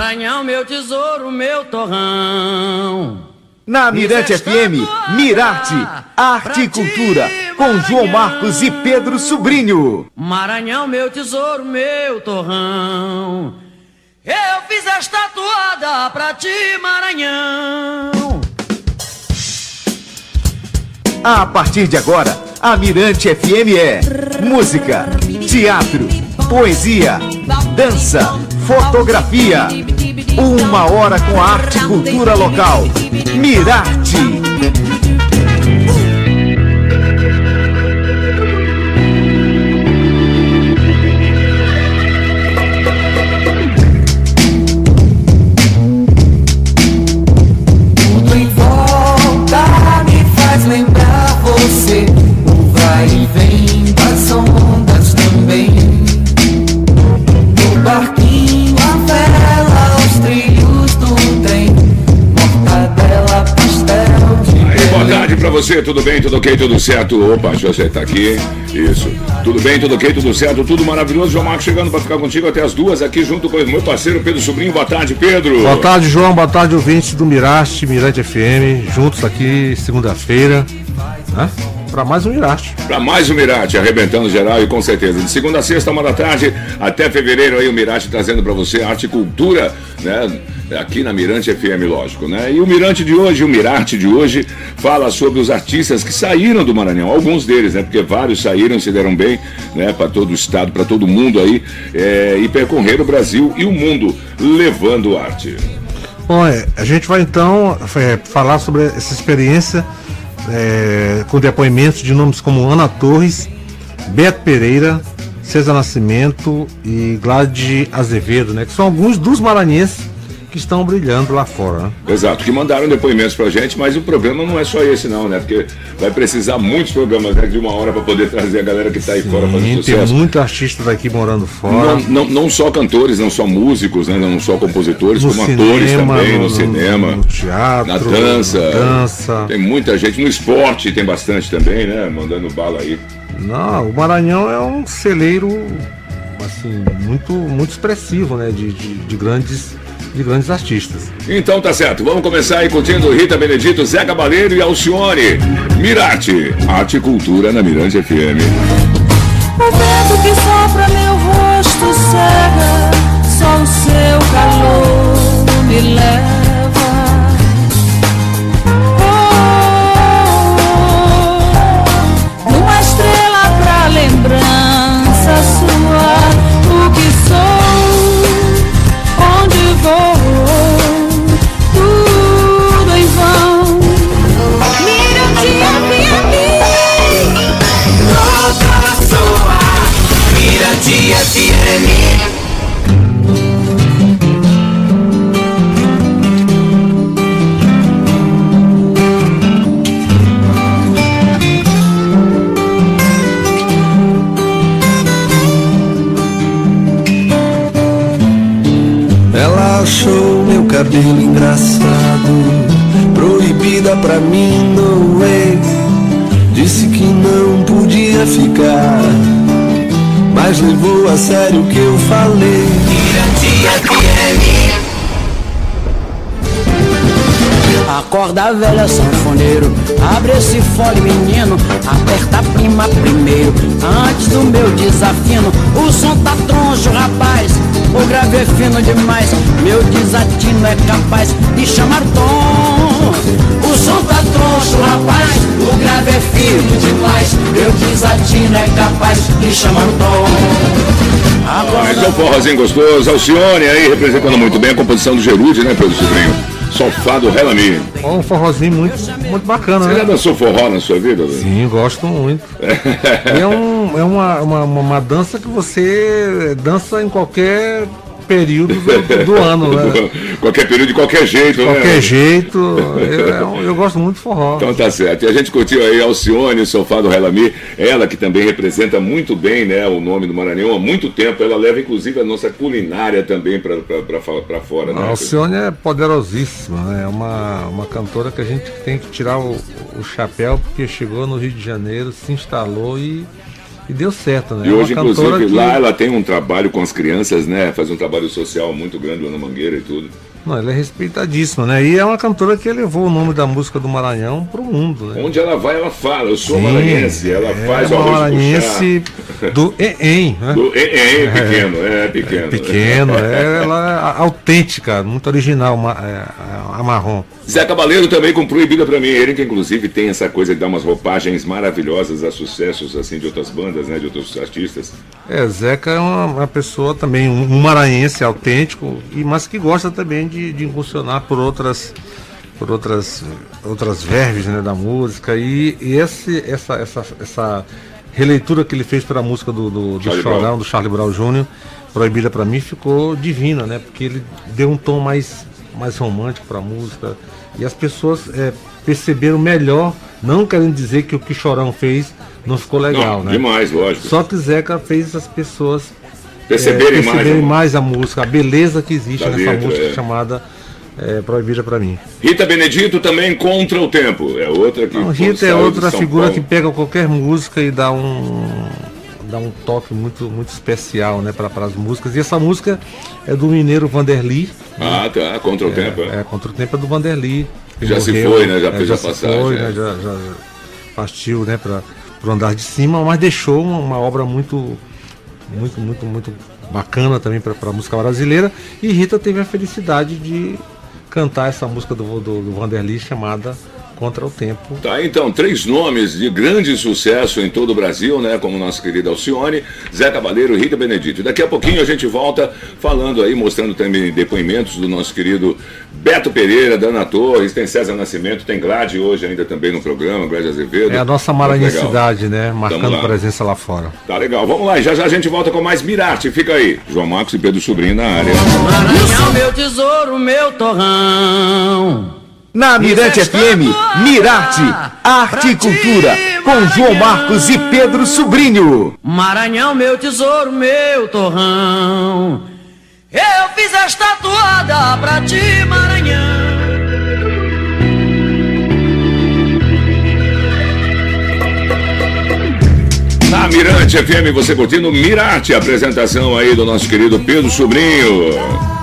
Maranhão, meu tesouro, meu torrão. Na Mirante FM, Mirarte, Arte e Cultura, com João Marcos e Pedro Sobrinho. Maranhão, meu tesouro, meu torrão. Eu fiz esta toada pra ti, Maranhão. A partir de agora, a Mirante FM é música, teatro, poesia, dança, fotografia. Uma hora com a arte e cultura local. Mirarte. Você, tudo bem, tudo ok, tudo certo? Opa, eu acertar aqui. Isso. Tudo bem, tudo ok, tudo certo, tudo maravilhoso. João Marcos chegando pra ficar contigo até as duas aqui junto com o meu parceiro Pedro Sobrinho. Boa tarde, Pedro. Boa tarde, João. Boa tarde, ouvintes do Mirarte, Mirante FM. Juntos aqui, segunda-feira. Né? Para mais um Mirarte. Pra mais um Mirate, arrebentando geral e com certeza. De segunda a sexta, uma da tarde, até fevereiro aí o Mirate trazendo pra você arte e cultura, né? Aqui na Mirante FM, lógico, né? E o Mirante de hoje, o Mirarte de hoje, fala sobre os artistas que saíram do Maranhão, alguns deles, né? Porque vários saíram, se deram bem, né? Para todo o estado, para todo mundo aí, é, e percorreram o Brasil e o mundo levando arte. Bom, é, a gente vai então é, falar sobre essa experiência é, com depoimentos de nomes como Ana Torres, Beto Pereira, César Nascimento e Glade Azevedo, né? Que são alguns dos maranhenses que estão brilhando lá fora. Né? Exato, que mandaram depoimentos pra gente, mas o problema não é só esse não, né? Porque vai precisar muitos programas né, de uma hora pra poder trazer a galera que tá aí fora fazendo Sim, tem sucesso. muitos artistas daqui morando fora. Não, não, não só cantores, não só músicos, né? não só compositores, como atores também, no, cinema, no teatro, na dança. na dança. Tem muita gente, no esporte tem bastante também, né? Mandando bala aí. Não, o Maranhão é um celeiro assim muito muito expressivo, né, de, de, de grandes de grandes artistas. Então tá certo, vamos começar aí curtindo Rita Benedito, Zé Cabaleiro e Alcione. Mirarte, arte e cultura na Mirante FM. O vento que sopra meu rosto cega, só o seu calor me leva. Sanfoneiro, abre esse fole menino, aperta a prima primeiro, antes do meu desafino. O som tá troncho, rapaz, o grave é fino demais, meu desatino é capaz de chamar tom. O som tá troncho, rapaz, o grave é fino demais, meu desatino é capaz de chamar tom. Mas é um forrozinho gostoso, Alcione aí representando muito bem a composição do Gerude, né, Pedro Sobrinho? Sofá do Relami. Um forrozinho muito muito bacana, Você já né? dançou forró na sua vida? velho? Sim, gosto muito. é um, é uma, uma- uma dança que você dança em qualquer período do, do ano, né? qualquer período, de qualquer jeito, né? Qualquer jeito. Eu, eu- eu gosto muito de forró. Então tá certo. E a gente curtiu aí Alcione, o sofá do Relami, ela que também representa muito bem né, o nome do Maranhão há muito tempo. Ela leva inclusive a nossa culinária também para fora. A Né? Alcione é poderosíssima, né? É uma, uma cantora que a gente tem que tirar o, o chapéu porque chegou no Rio de Janeiro, se instalou e, E deu certo, né? E É hoje, inclusive, que- lá ela tem um trabalho com as crianças, né? Faz um trabalho social muito grande lá na Mangueira e tudo. Não, ela é respeitadíssima, né? E é uma cantora que elevou o nome da música do Maranhão pro mundo, né? Onde ela vai, ela fala, eu sou Sim, maranhense. Ela é faz o arroz maranhense do EEM, né? Do, é, é, é pequeno, é, pequeno. Pequeno, é, ela é autêntica, muito original, é, a marrom. Zé Cabaleiro também com Proibida pra mim. Ele que inclusive tem essa coisa de dar umas roupagens maravilhosas a sucessos assim de outras bandas, né? De outros artistas. É, Zeca é uma, uma pessoa também, um, um maranhense autêntico, e, mas que gosta também de, de incursionar por outras por outras outras verves né, da música e, e esse, essa, essa, essa releitura que ele fez para a música do, do, do Charlie Chorão, Brown. do Charlie Brown Jr., proibida para mim, ficou divina, né? Porque ele deu um tom mais, mais romântico para a música e as pessoas é, perceberam melhor, não querendo dizer que o que Chorão fez não ficou legal, Não, né? demais, lógico. Só que Zeca fez as pessoas Perceberem é, mais. perceberem né? mais a música, a beleza que existe Da nessa letra, música é. chamada é, Proibida para mim. Rita Benedito também contra o tempo. É outra que. Não, Rita é outra figura Paulo. que pega qualquer música e dá um dá um toque muito muito especial, né, para as músicas. E essa música é do mineiro Vanderly, Ah, tá. Contra o tempo. é. é contra o tempo é do Vanderly. Já se foi, né, já é, fez a se passagem, Foi, é. né, já, já partiu, né, para o andar de cima, mas deixou uma, uma obra muito muito muito muito bacana também para a música brasileira. E Rita teve a felicidade de cantar essa música do, do, do Vanderly chamada Contra o Tempo. Tá, então, três nomes de grande sucesso em todo o Brasil, né? Como nossa querida Alcione, Zé Cabaleiro e Rita Benedito. Daqui a pouquinho a gente volta falando aí, mostrando também depoimentos do nosso querido Beto Pereira, da Ana Torres, tem César Nascimento, tem Glade hoje ainda também no programa, Glade Azevedo. É a nossa maranhensidade, né? Marcando lá. presença lá fora. Tá legal, vamos lá, já já a gente volta com mais Mirarte, fica aí. João Marcos e Pedro Sobrinho na área. Maranhão, meu tesouro, meu torrão. Na Mirante FM, Mirarte, Arte e Cultura, com João Marcos e Pedro Sobrinho. Maranhão, meu tesouro, meu torrão. Eu fiz esta toada pra ti, Maranhão. Na Mirante FM, você curtindo Mirarte, a apresentação aí do nosso querido Pedro Sobrinho.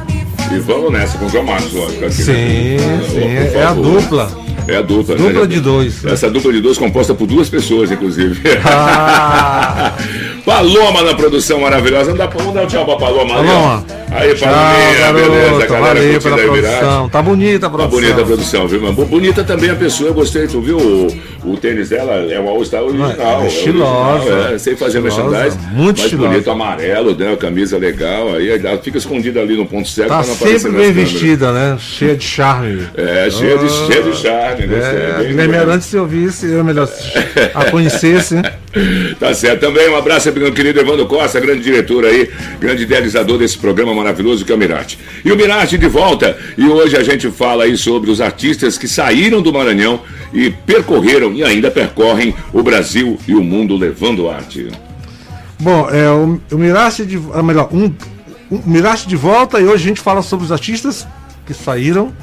E vamos nessa com o João Marcos, lógico. Aqui, Sim, né? sim, é, é a dupla. É a dupla, né? Dupla de dois. Essa dupla de dois composta por duas pessoas, inclusive. Ah. Paloma na produção maravilhosa. Vamos dar, vamos dar um tchau pra Paloma. Paloma. Aí, Tchau, beleza, garota. galera. Valeu pela produção. Tá bonita a Tá produção. bonita a produção, viu, mano? Bonita também a pessoa, eu gostei, tu viu? O, o tênis dela é o All-Star original. é estilosa. original, é, sem fazer Estilosa, merchandise. muito estilosa. bonito, amarelo, né? Camisa legal. Aí ela fica escondida ali no ponto cego Tá pra não aparecer sempre bem vestida, né? Cheia de charme. É, cheia de, cheia de charme, gostei. É, Guilherme legal. Arantes, se eu visse, eu melhor a conhecesse. Tá certo. Também um abraço para meu querido Evandro Costa, grande diretor aí, grande idealizador desse programa maravilhoso que é o Mirarte. E o Mirarte de volta. E hoje a gente fala aí sobre os artistas que saíram do Maranhão e percorreram e ainda percorrem o Brasil e o mundo levando arte. Bom, é, o, o Mirache de. ah, melhor, um, um Mirache de volta e hoje a gente fala sobre os artistas que saíram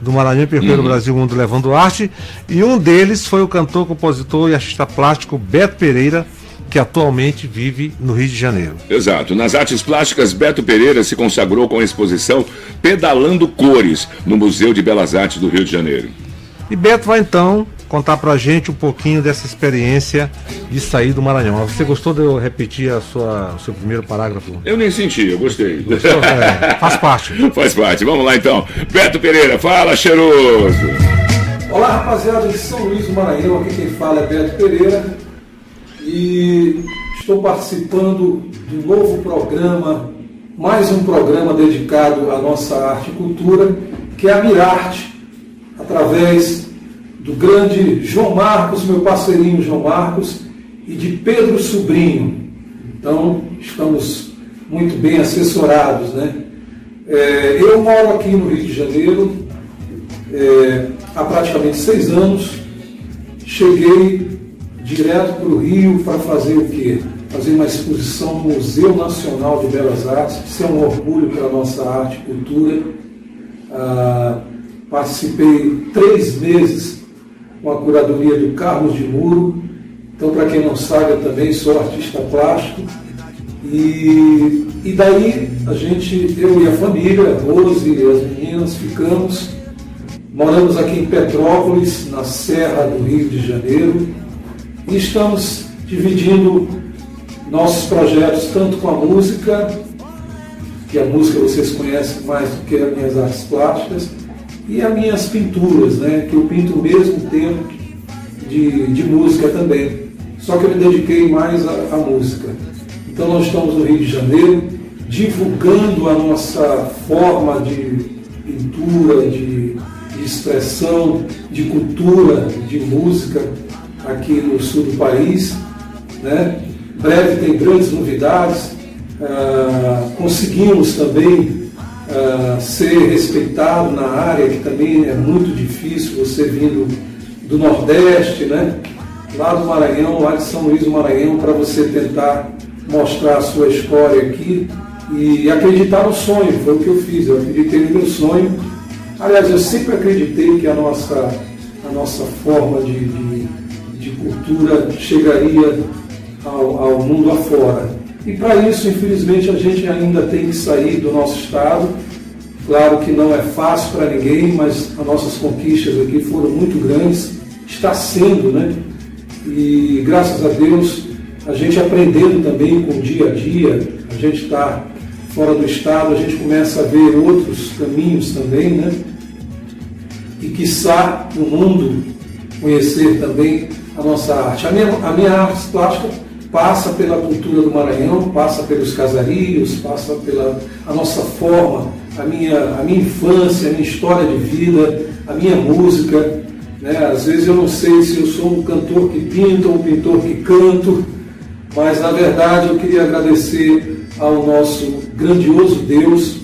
do Maranhão percorreram Uhum. o Brasil o mundo levando arte. E um deles foi o cantor, compositor e artista plástico Beto Pereira, que atualmente vive no Rio de Janeiro. Exato. Nas artes plásticas, Beto Pereira se consagrou com a exposição Pedalando Cores, no Museu de Belas Artes do Rio de Janeiro. E Beto vai então contar pra gente um pouquinho dessa experiência de sair do Maranhão. Você gostou de eu repetir a sua, o seu primeiro parágrafo? Eu nem senti, eu gostei. Gostou? É, faz parte. Faz parte. Vamos lá então. Beto Pereira, fala, cheiroso. Olá rapaziada de São Luís do Maranhão, aqui quem fala é Beto Pereira e estou participando de um novo programa, mais um programa dedicado à nossa arte e cultura, que é a Mirarte, através do grande João Marcos, meu parceirinho João Marcos, e de Pedro Sobrinho. Então, estamos muito bem assessorados, né? É, eu moro aqui no Rio de Janeiro, é, há praticamente seis anos. Cheguei direto para o Rio para fazer o quê? Fazer uma exposição no Museu Nacional de Belas Artes. Isso é um orgulho para a nossa arte e cultura. Ah, participei três meses com a curadoria do Carlos de Muro Então, para quem não sabe, eu também sou artista plástico. E, e daí a gente, eu e a família, Rose e as meninas, ficamos, moramos aqui em Petrópolis, na Serra do Rio de Janeiro, e estamos dividindo nossos projetos tanto com a música, que a música vocês conhecem mais do que as minhas artes plásticas, e as minhas pinturas, né, que eu pinto o mesmo tempo de, de música também. Só que eu me dediquei mais à, à música. Então nós estamos no Rio de Janeiro, divulgando a nossa forma de pintura, de, de expressão, de cultura, de música aqui no sul do país. Né? Breve tem grandes novidades. Ah, conseguimos também ah, ser respeitado na área, que também é muito difícil, você vindo do Nordeste, né? lá do Maranhão, lá de São Luís do Maranhão, para você tentar mostrar a sua história aqui e acreditar no sonho. Foi o que eu fiz, eu acreditei no meu sonho. Aliás, eu sempre acreditei que a nossa, a nossa forma de, de, de cultura chegaria ao, ao mundo afora. E para isso, infelizmente, a gente ainda tem que sair do nosso estado. Claro que não é fácil para ninguém, mas as nossas conquistas aqui foram muito grandes. Está sendo, né? E graças a Deus, a gente aprendendo também com o dia a dia, a gente está fora do estado, a gente começa a ver outros caminhos também, né? E quiçá no mundo conhecer também a nossa arte. A minha, a minha arte plástica passa pela cultura do Maranhão, passa pelos casarios, passa pela a nossa forma, a minha, a minha infância, a minha história de vida, a minha música. Né? Às vezes eu não sei se eu sou um cantor que pinta ou um pintor que canto, mas na verdade eu queria agradecer ao nosso grandioso Deus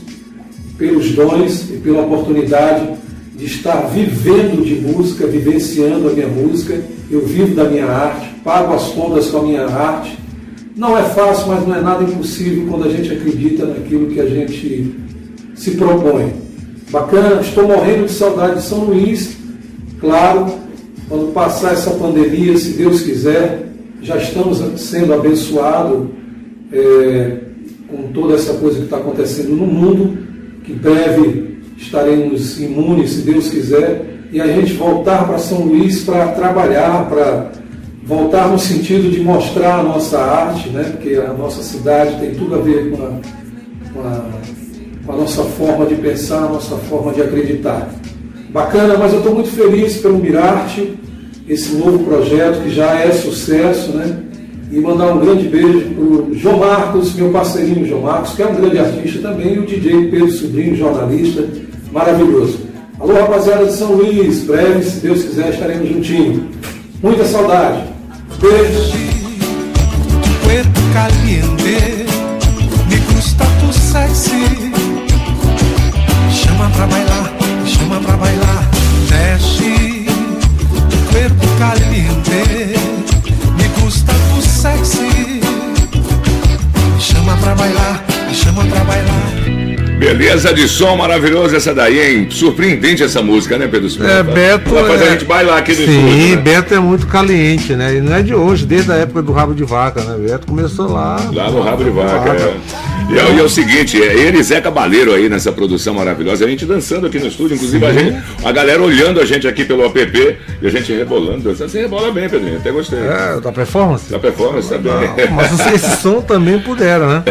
pelos dons e pela oportunidade de estar vivendo de música, vivenciando a minha música. Eu vivo da minha arte, pago as contas com a minha arte. Não é fácil, mas não é nada impossível quando a gente acredita naquilo que a gente se propõe. Bacana, estou morrendo de saudade de São Luís. Claro, quando passar essa pandemia, se Deus quiser, já estamos sendo abençoados é, com toda essa coisa que está acontecendo no mundo, que breve estaremos imunes, se Deus quiser, e a gente voltar para São Luís para trabalhar, para voltar no sentido de mostrar a nossa arte, né? porque a nossa cidade tem tudo a ver com a, com a, com a nossa forma de pensar, a nossa forma de acreditar. Bacana, mas eu estou muito feliz pelo Mirarte, esse novo projeto que já é sucesso, né? E mandar um grande beijo para o João Marcos, meu parceirinho João Marcos, que é um grande artista também, e o DJ Pedro Sobrinho, jornalista, maravilhoso. Alô, rapaziada de São Luís, breve, se Deus quiser, estaremos juntinhos. Muita saudade. Beijo. caliente, me gusta tu sexy. Chama pra bailar, chama pra bailar, desce. Cuerpo caliente, Beleza de som maravilhosa essa daí, hein? Surpreendente essa música, né, Pedro Silva? É, Beto. Vai fazer é... a gente bailar aqui no Sim, estúdio. né? Beto é muito caliente, né? E não é de hoje, desde a época do rabo de vaca, né? Beto começou lá. Lá no Rabo de Vaca. É. E, é, e é o seguinte, é ele e Zé Cabaleiro aí nessa produção maravilhosa, a gente dançando aqui no estúdio, inclusive a, gente, a galera olhando a gente aqui pelo app e a gente rebolando, dançando. Você rebola bem, Pedrinho, até gostei. É, da performance? Da performance tá. Não, mas esse- esse som também pudera, né?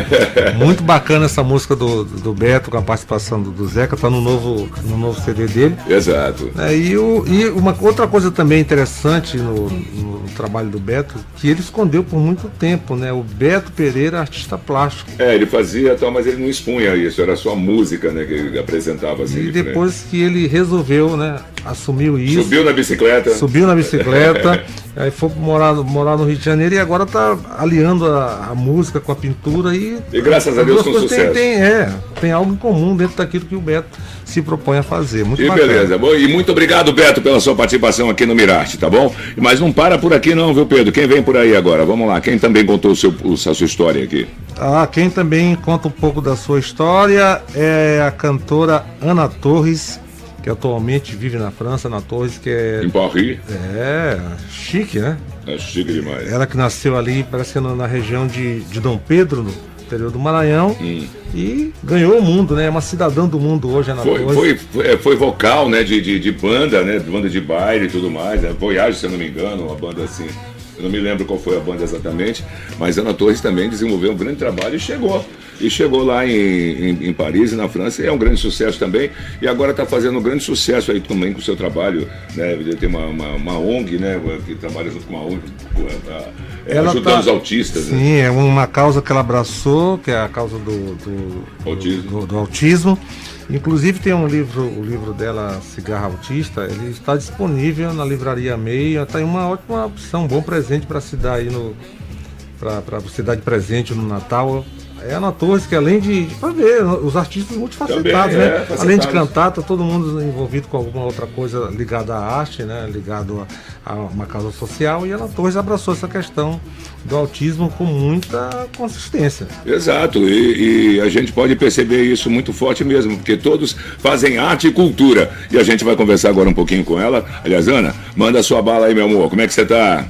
Muito bacana essa música do, do Beto com a participação do, do Zeca, tá no novo, no novo CD dele. Exato. É, e, o- e uma outra coisa também interessante no, no trabalho do Beto, que ele escondeu por muito tempo, né? O Beto Pereira, artista plástico. É, ele fazia tal, mas ele não expunha isso, era só a música, né, que ele apresentava assim. E de depois que ele resolveu, né? Assumiu isso. Subiu na bicicleta. Subiu na bicicleta, aí foi morar, morar no Rio de Janeiro e agora tá aliando a, a música com a pintura e. E graças a Deus com sucesso. Tem, tem, é, tem algo em comum dentro daquilo que o Beto se propõe a fazer. Muito E bacana. beleza. Bom, e muito obrigado, Beto, pela sua participação aqui no Mirarte, tá bom? Mas não para por aqui não, viu, Pedro? Quem vem por aí agora? Vamos lá. Quem também contou o seu, a sua história aqui? Ah, quem também conta um pouco da sua história é a cantora Ana Torres, que atualmente vive na França, na Torres, que é. Em Paris. É, chique, né? É chique demais. Ela que nasceu ali, parece que na, na região de, de Dom Pedro, no interior do Maranhão, Hum. e ganhou o mundo, né? É uma cidadã do mundo hoje, Ana Foi, Torres. foi, foi, é, foi vocal, né, de, de, de banda, né, banda de baile e tudo mais, né, Voyage, se eu não me engano, uma banda assim, eu não me lembro qual foi a banda exatamente, mas Ana Torres também desenvolveu um grande trabalho e chegou, e chegou lá em, em, em Paris e na França, e é um grande sucesso também, e agora está fazendo um grande sucesso aí também com o seu trabalho, né, tem uma, uma, uma ONG, né, que trabalha junto com uma ONG, é, ajudando tá- os autistas, né, Sim, é uma causa que ela abraçou, que é a causa do, do, Autismo. do, do autismo. Inclusive tem um livro, o livro dela, Cigarra Autista, ele está disponível na livraria Meia, está aí uma ótima opção, um bom presente para se dar aí no. para você dar de presente no Natal. É a Ana Torres, que além de. Pra ver, os artistas multifacetados, Também, né? é, facetados. além de cantar, tá todo mundo envolvido com alguma outra coisa ligada à arte, né? Ligado a, a uma causa social. E a Ana Torres abraçou essa questão do autismo com muita consistência. Exato, e, e a gente pode perceber isso muito forte mesmo, porque todos fazem arte e cultura. E a gente vai conversar agora um pouquinho com ela. Aliás, Ana, manda a sua bala aí, meu amor. Como é que você tá?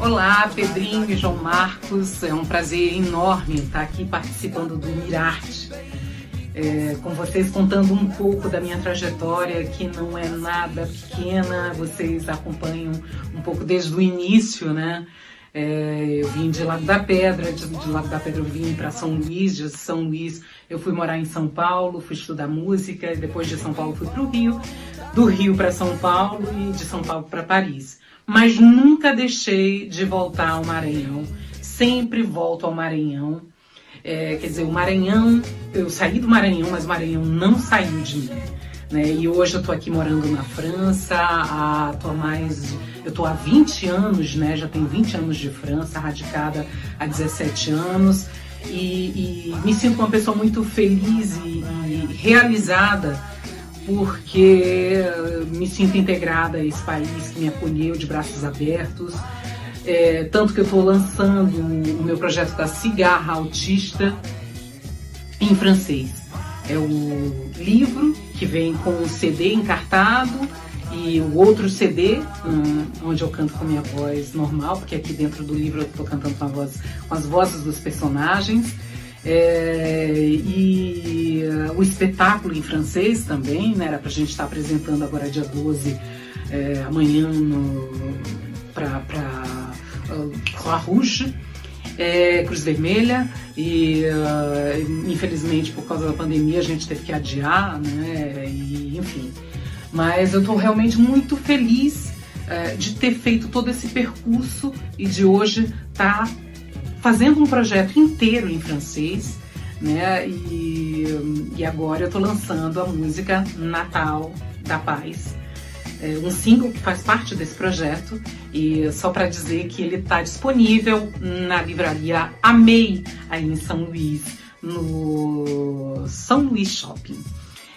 Olá, Pedrinho e João Marcos. É um prazer enorme estar aqui participando do Mirarte. É, com vocês contando um pouco da minha trajetória, que não é nada pequena, vocês acompanham um pouco desde o início, né? É, eu vim de Lago da Pedra, de, de Lago da Pedra eu vim para São Luís, de São Luís eu fui morar em São Paulo, fui estudar música, depois de São Paulo fui para o Rio, do Rio para São Paulo e de São Paulo para Paris. Mas nunca deixei de voltar ao Maranhão, sempre volto ao Maranhão. É, quer dizer, o Maranhão, eu saí do Maranhão, mas o Maranhão não saiu de mim. Né? E hoje eu tô aqui morando na França, há, tô mais, eu tô há 20 anos, né? Já tenho 20 anos de França, radicada há 17 anos. E, e me sinto uma pessoa muito feliz e, e realizada porque me sinto integrada a esse país que me acolheu de braços abertos. É, tanto que eu estou lançando o meu projeto da cigarra autista em francês. É o livro que vem com o CD encartado e o outro CD, hum, onde eu canto com a minha voz normal, porque aqui dentro do livro eu estou cantando com, voz, com as vozes dos personagens. É, e uh, o espetáculo em francês também, né? Era pra gente estar apresentando agora dia 12, é, amanhã para uh, Croix Rouge, é, Cruz Vermelha, e uh, infelizmente por causa da pandemia a gente teve que adiar, né? E, enfim. Mas eu estou realmente muito feliz uh, de ter feito todo esse percurso e de hoje estar tá fazendo um projeto inteiro em francês, né? E, e agora eu estou lançando a música Natal da Paz, é um single que faz parte desse projeto e só para dizer que ele está disponível na livraria Amei aí em São Luís, no São Luís Shopping.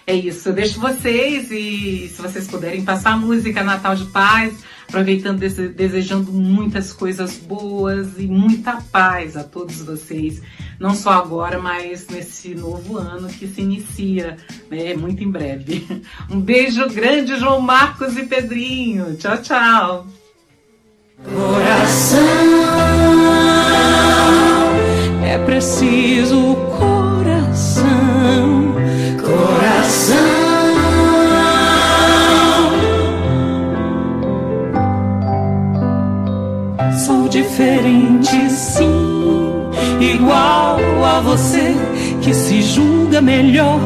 É isso, eu deixo vocês e se vocês puderem passar a música Natal de Paz, aproveitando, desejando muitas coisas boas e muita paz a todos vocês, não só agora, mas nesse novo ano que se inicia, né, muito em breve. Um beijo grande, João Marcos e Pedrinho. Tchau, tchau. Coração, é preciso diferente, sim, igual a você que se julga melhor.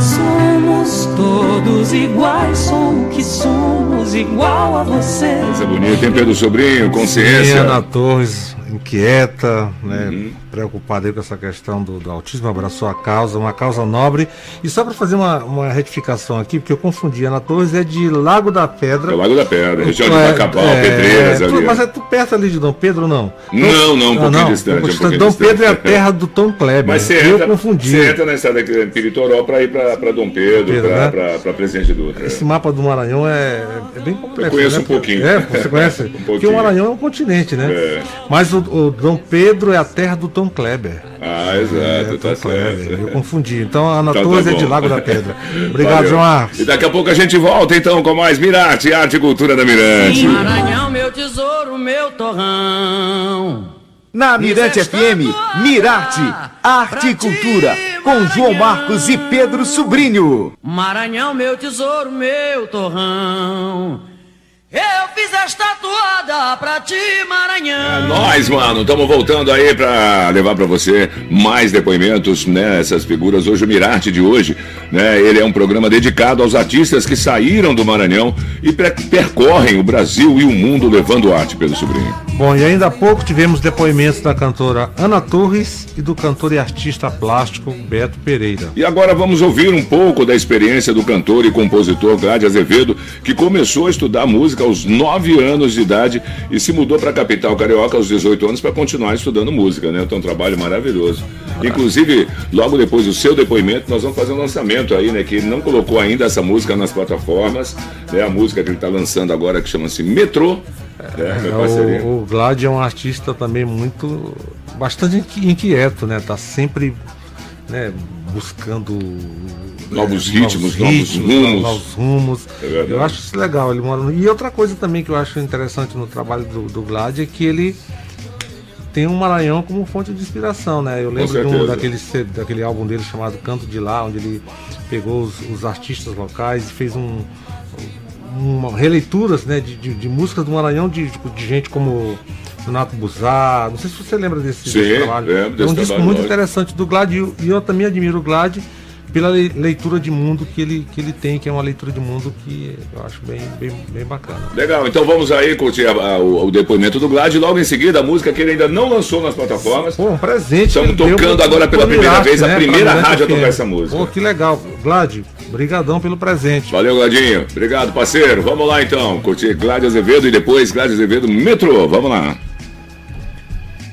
Somos todos iguais, sou o que somos, igual a você. Coisa bonita, hein, Pedro Sobrinho? Consciência. Ana Torres, inquieta, né, Uhum. preocupada com essa questão do, do autismo, abraçou a causa, uma causa nobre. E só para fazer uma, uma retificação aqui, porque eu confundi, Ana Torres é de Lago da Pedra. É Lago da Pedra, região de É, Bacabal, é, Pedreiras tu-. Mas é tu perto ali de Dom Pedro, não? Não, não, um Ah, pouquinho distante, um pouquinho Dom distante. Pedro é a terra do Tom Kleber. Mas você eu entra, confundi. você entra na estrada de Piritoró para ir para Dom Pedro, Pedro, para né? pra, Presidente Dutra. Esse mapa do Maranhão é, é é bem complexo. Eu conheço né? um pouquinho. É, você conhece? Porque pouquinho. o Maranhão é um continente, né? É. Mas o, o Dom Pedro é a terra do Tom Kleber. Ah, exato, É, tá Tom Kleber. certo. Eu confundi. Então a Ana Então tá é de. Lago da Pedra. Obrigado, Valeu. João Marcos. E daqui a pouco a gente volta então com mais Mirarte, Arte e Cultura da Mirante. Maranhão, meu tesouro, meu torrão. Na Mirante FM, Mirarte, Arte e Cultura, com João Marcos e Pedro Sobrinho. Maranhão, meu tesouro, meu torrão. Eu fiz esta toada pra ti, Maranhão. É Nós, mano, estamos voltando aí para levar para você mais depoimentos, né? Essas figuras. Hoje, o Mirarte de hoje, né? Ele é um programa dedicado aos artistas que saíram do Maranhão e per- percorrem o Brasil e o mundo levando arte pelo sobrinho. Bom, e ainda há pouco tivemos depoimentos da cantora Ana Torres e do cantor e artista plástico Beto Pereira. E agora vamos ouvir um pouco da experiência do cantor e compositor Glad Azevedo, que começou a estudar música aos 9 anos de idade e se mudou para a capital carioca aos 18 anos para continuar estudando música, né? Então, um trabalho maravilhoso. Inclusive, logo depois do seu depoimento, nós vamos fazer um lançamento aí, né? Que ele não colocou ainda essa música nas plataformas, né? A música que ele está lançando agora, que chama-se Metrô. né? É, O, o Glad é um artista também muito. bastante inqui- inquieto, né? Tá sempre né, buscando. Novos é, ritmos, novos rumos. novos rumos. É. Eu acho isso legal. Ele mora no- E outra coisa também que eu acho interessante no trabalho do, do Glad é que ele tem um Maranhão como fonte de inspiração, né? Eu lembro daquele, daquele álbum dele chamado Canto de Lá, onde ele pegou os, os artistas locais e fez um, uma releituras né, de, de, de músicas do Maranhão de, de gente como Renato Buzar. Não sei se você lembra desse, Sim, desse trabalho. lembro é um desse disco muito lógico. interessante do Glad e eu- também admiro o Glad pela le- leitura de mundo que ele, que ele tem, que é uma leitura de mundo que eu acho bem, bem, bem bacana. Legal, então vamos aí curtir a- a- o, o depoimento do Glad. Logo em seguida, a música que ele ainda não lançou nas plataformas. Pô, um presente. Estamos deu tocando pro- agora pela primeira Mirarte, vez, a né, pra primeira Mirante rádio a tocar essa música. Pô, que legal. Glad, brigadão pelo presente. Valeu, Gladinho. Obrigado, parceiro. Vamos lá então, curtir Glad Azevedo e depois Glad Azevedo Metrô. Vamos lá.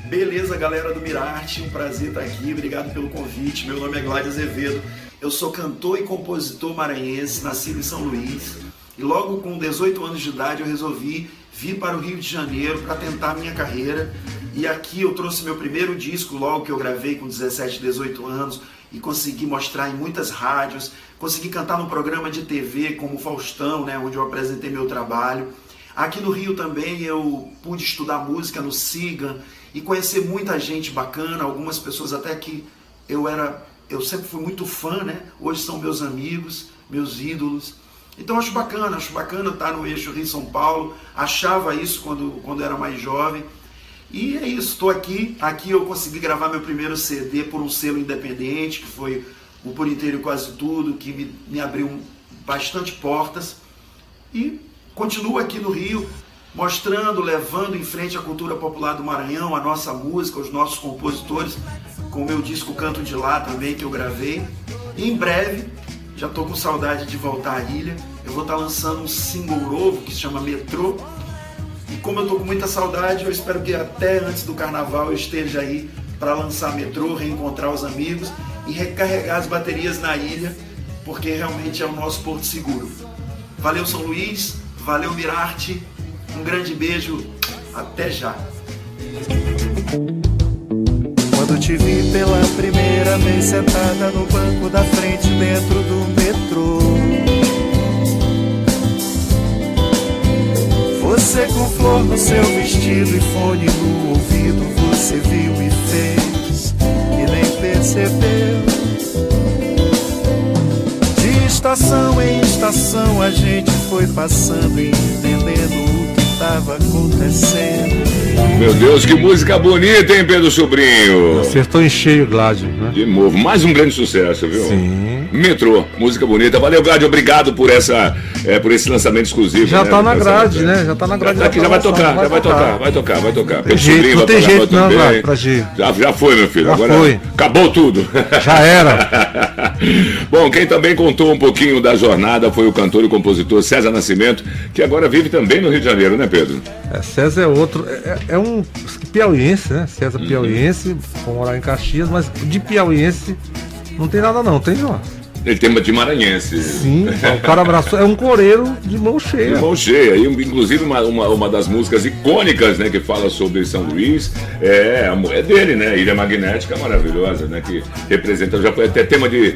Beleza, galera do Mirarte, um prazer estar aqui, obrigado pelo convite. Meu nome é Gládio Azevedo, eu sou cantor e compositor maranhense, nascido em São Luís. E logo com 18 anos de idade eu resolvi vir para o Rio de Janeiro para tentar minha carreira. E aqui eu trouxe meu primeiro disco, logo que eu gravei com 17, 18 anos, e consegui mostrar em muitas rádios, consegui cantar num programa de TV como Faustão, né, onde eu apresentei meu trabalho. Aqui no Rio também eu pude estudar música no SIGA e conhecer muita gente bacana, algumas pessoas até que eu era, eu sempre fui muito fã, né? Hoje são meus amigos, meus ídolos. Então acho bacana, acho bacana estar no eixo Rio São Paulo. Achava isso quando quando era mais jovem. E é isso, estou aqui. Aqui eu consegui gravar meu primeiro CD por um selo independente, que foi o Por Inteiro Quase Tudo, que me, me abriu bastante portas. E continuo aqui no Rio, mostrando, levando em frente a cultura popular do Maranhão, a nossa música, os nossos compositores, com o meu disco Canto de Lá também, que eu gravei. E em breve, já estou com saudade de voltar à ilha, eu vou estar lançando um single novo que se chama Metrô. E como eu estou com muita saudade, eu espero que até antes do carnaval eu esteja aí para lançar Metrô, reencontrar os amigos e recarregar as baterias na ilha, porque realmente é o nosso porto seguro. Valeu São Luís, valeu Mirarte, um grande beijo, até já. Quando te vi pela primeira vez sentada no banco da frente dentro do metrô. Você com flor no seu vestido e fone no ouvido, você viu e fez e nem percebeu. De estação em estação a gente foi passando e estava acontecendo. Meu Deus, que música bonita, hein, Pedro Sobrinho? Acertou em cheio, Gládio, né? De novo, mais um grande sucesso, viu? Sim. Metrô, música bonita. Valeu, Gládio, obrigado por, essa, é, por esse lançamento exclusivo. Já né, tá na grade, matéria. né? Já tá na grade Já, tá aqui, já vai programação, tocar, vai já vai tocar. tocar, vai tocar, vai tocar. Tem jeito, não tem jeito não, Gládio, pra G. Já, já foi, meu filho. Já Agora foi. acabou tudo. Já era. Bom, quem também contou um pouquinho da jornada foi o cantor e compositor César Nascimento, que agora vive também no Rio de Janeiro, né, Pedro? É, César é outro, é, é um piauiense, né? César Uhum. piauiense, foi morar em Caxias, mas de piauiense não tem nada não, tem João? Ele tem de maranhense. Sim, o cara abraçou. É um coreiro de mão cheia. De mão cheia. E, inclusive, uma, uma, uma, das músicas icônicas, né, que fala sobre São Luís, é a mulher dele, né? Ilha Magnética maravilhosa, né? Que representa, já foi até tema de.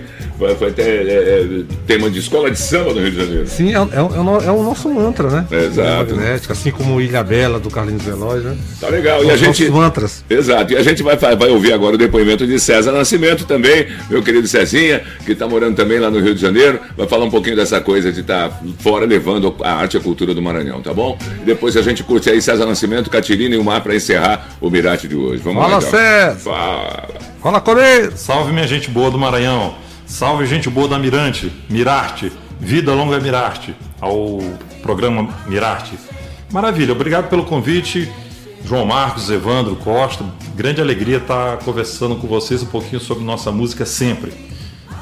Foi até é, é, tema de escola de samba no Rio de Janeiro. Sim, é, é, é, o, é o nosso mantra, né? Exato. Magnética, assim como Ilha Bela do Carlinhos Veloz, né? Tá legal. E a gente. mantras. Exato. E a gente vai, vai ouvir agora o depoimento de César Nascimento também, meu querido Cezinha, que está morando também lá no Rio de Janeiro, vai falar um pouquinho dessa coisa de estar tá fora levando a arte e a cultura do Maranhão, tá bom? E depois a gente curte aí César Nascimento, Catirina e o Mar para encerrar o Mirate de hoje. Vamos Fala, lá, então. César! Fala! Fala, Coreia! Salve, minha gente boa do Maranhão! Salve, gente boa da Mirante, Mirarte, Vida Longa Mirarte, ao programa Mirarte. Maravilha, obrigado pelo convite. João Marcos, Evandro Costa, grande alegria estar conversando com vocês um pouquinho sobre nossa música sempre.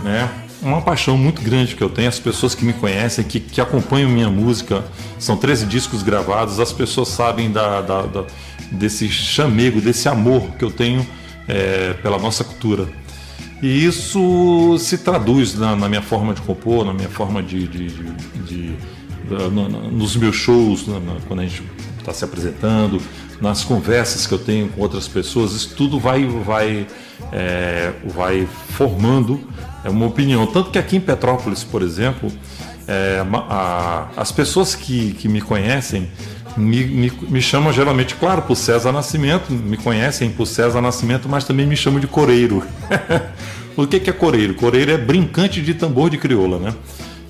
Né? Uma paixão muito grande que eu tenho, as pessoas que me conhecem, que, que acompanham minha música, são 13 discos gravados, as pessoas sabem da, da, da desse chamego, desse amor que eu tenho é, pela nossa cultura. E isso se traduz na, na, minha forma de compor, na minha forma de. de, de, de nos meus shows, quando a gente está se apresentando, nas conversas que eu tenho com outras pessoas, isso tudo vai, vai, é, vai formando é uma opinião. Tanto que aqui em Petrópolis, por exemplo, é, a, as pessoas que, que me conhecem me, me, me chamam geralmente, claro, por César Nascimento, me conhecem por César Nascimento, mas também me chamam de coreiro. o que, que é coreiro? Coreiro é brincante de tambor de crioula, né?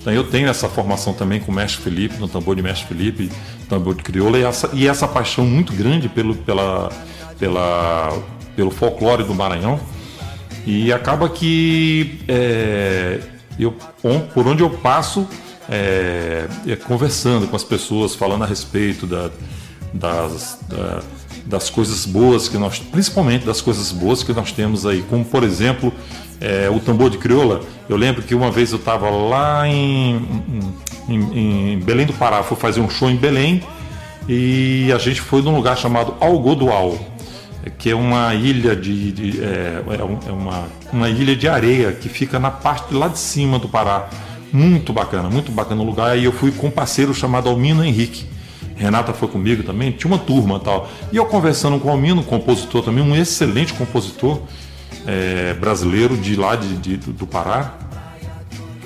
Então eu tenho essa formação também com o mestre Felipe, no tambor de mestre Felipe, tambor de crioula, e essa, e essa paixão muito grande pelo, pela, pela, pelo folclore do Maranhão. E acaba que é, eu, por onde eu passo, é, é, conversando com as pessoas, falando a respeito da, das, da, das coisas boas que nós, principalmente das coisas boas que nós temos aí, como por exemplo é, o tambor de crioula. Eu lembro que uma vez eu estava lá em, em, em, Belém do Pará, fui fazer um show em Belém e a gente foi num lugar chamado Algodual, que é uma ilha de, de é, é, é uma, uma ilha de areia que fica na parte lá de cima do Pará. Muito bacana, muito bacana o lugar. E eu fui com um parceiro chamado Almino Henrique. Renata foi comigo também, tinha uma turma tal. E eu conversando com o Almino, compositor também, um excelente compositor é, brasileiro de lá de, de, do Pará,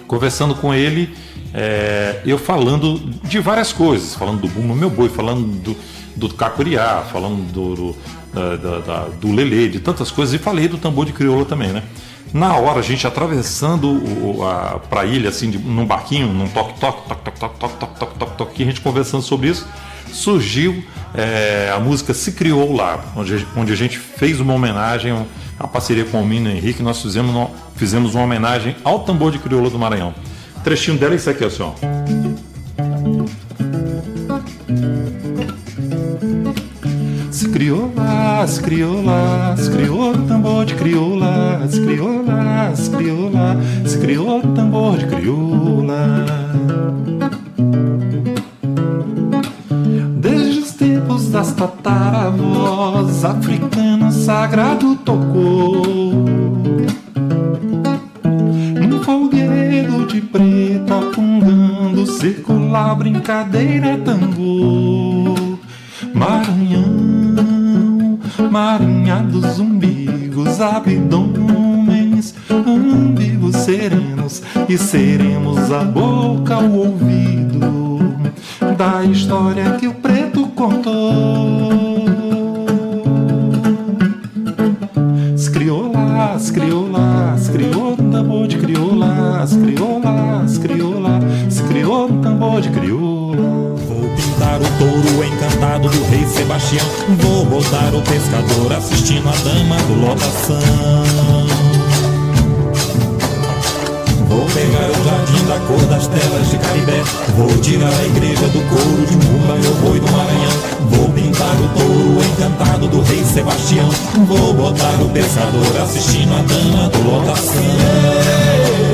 conversando com ele, é, eu falando de várias coisas, falando do Bumba Meu Boi, falando do, do Cacuriá, falando do, do, da, da, do Lelê, de tantas coisas, e falei do tambor de crioula também, né? Na hora, a gente atravessando o, a, ilha, assim, de, num barquinho, num toque-toque, toque-toque, toque-toque, toque-toque, toque-toque, a gente conversando sobre isso, surgiu é, a música Se Criou Lá, onde, onde a gente fez uma homenagem a parceria com o Mino Henrique, nós fizemos, fizemos uma homenagem ao tambor de crioula do Maranhão. Trechinho dela é isso aqui, ó. Criou lá, se criou tambor de criou lá, se criou tambor de crioula. Desde os tempos das tataravós, africano sagrado tocou. Num folguedo de preta, fungando, circular, brincadeira, tambor. Maranhão, marinha dos umbigos, abdômenes, umbigos serenos, e seremos a boca, o ouvido da história que o preto contou. As crioulas, crioulas, criou tambor de crioulas, crioulas, crioulas, criou tambor de crioula. Vou pintar o touro encantado do rei Sebastião. Vou botar o pescador assistindo a dama do lotação. Vou pegar o jardim da cor das telas de Caribé Vou tirar a igreja do couro de Mumba, meu boi do Maranhão Vou pintar o touro encantado do rei Sebastião Vou botar o pescador assistindo a dama do lotação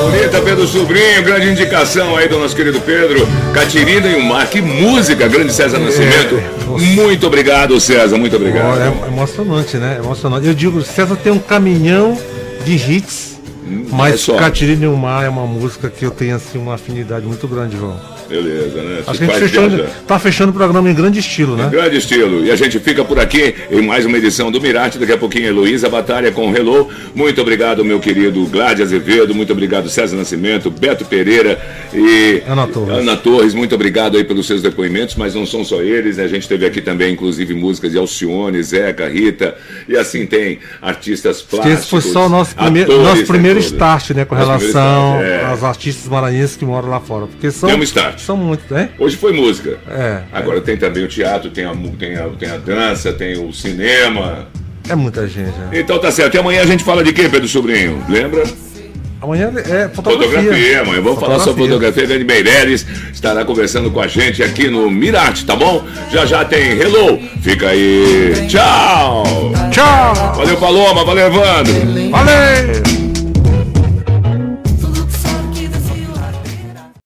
bonita, Pedro Sobrinho, grande indicação aí do nosso querido Pedro, Catirina e o Mar, que música, grande César Nascimento. É, muito obrigado, César, muito obrigado. É emocionante, né? Emocionante. Eu digo, César tem um caminhão de hits. é Mas só. Catirine o Mar é uma música que eu tenho assim uma afinidade muito grande, João. Beleza, né? Acho que a gente viajar. tá fechando o programa em grande estilo, né? Grande estilo. E a gente fica por aqui em mais uma edição do Mirarte. Daqui a pouquinho, Heloísa Batalha com o Hello. Muito obrigado, meu querido Gládio Azevedo. Muito obrigado, César Nascimento, Beto Pereira e Ana Torres. Ana Torres. Muito obrigado aí pelos seus depoimentos, mas não são só eles. né? A gente teve aqui também, inclusive, músicas de Alcione, Zeca, Rita. E assim tem artistas plásticos. esse foi só o nosso, prime... atores, nosso tem primeiro todos. start, né? Com Nosso relação start, é. aos artistas maranhenses que moram lá fora. Porque são. Tem um start. São muitos, né? Hoje foi música. É. Agora tem também o teatro, tem a, tem a, tem a dança, tem o cinema. É muita gente. né? Então tá certo. E amanhã a gente fala de quê, Pedro Sobrinho? Lembra? Amanhã é fotografia. Fotografia, amanhã vamos falar sobre fotografia. Grande Meireles estará conversando com a gente aqui no Mirate, tá bom? Já já tem Hello. Fica aí. Tchau. Tchau. Valeu, Paloma. Valeu, Evandro. Valeu.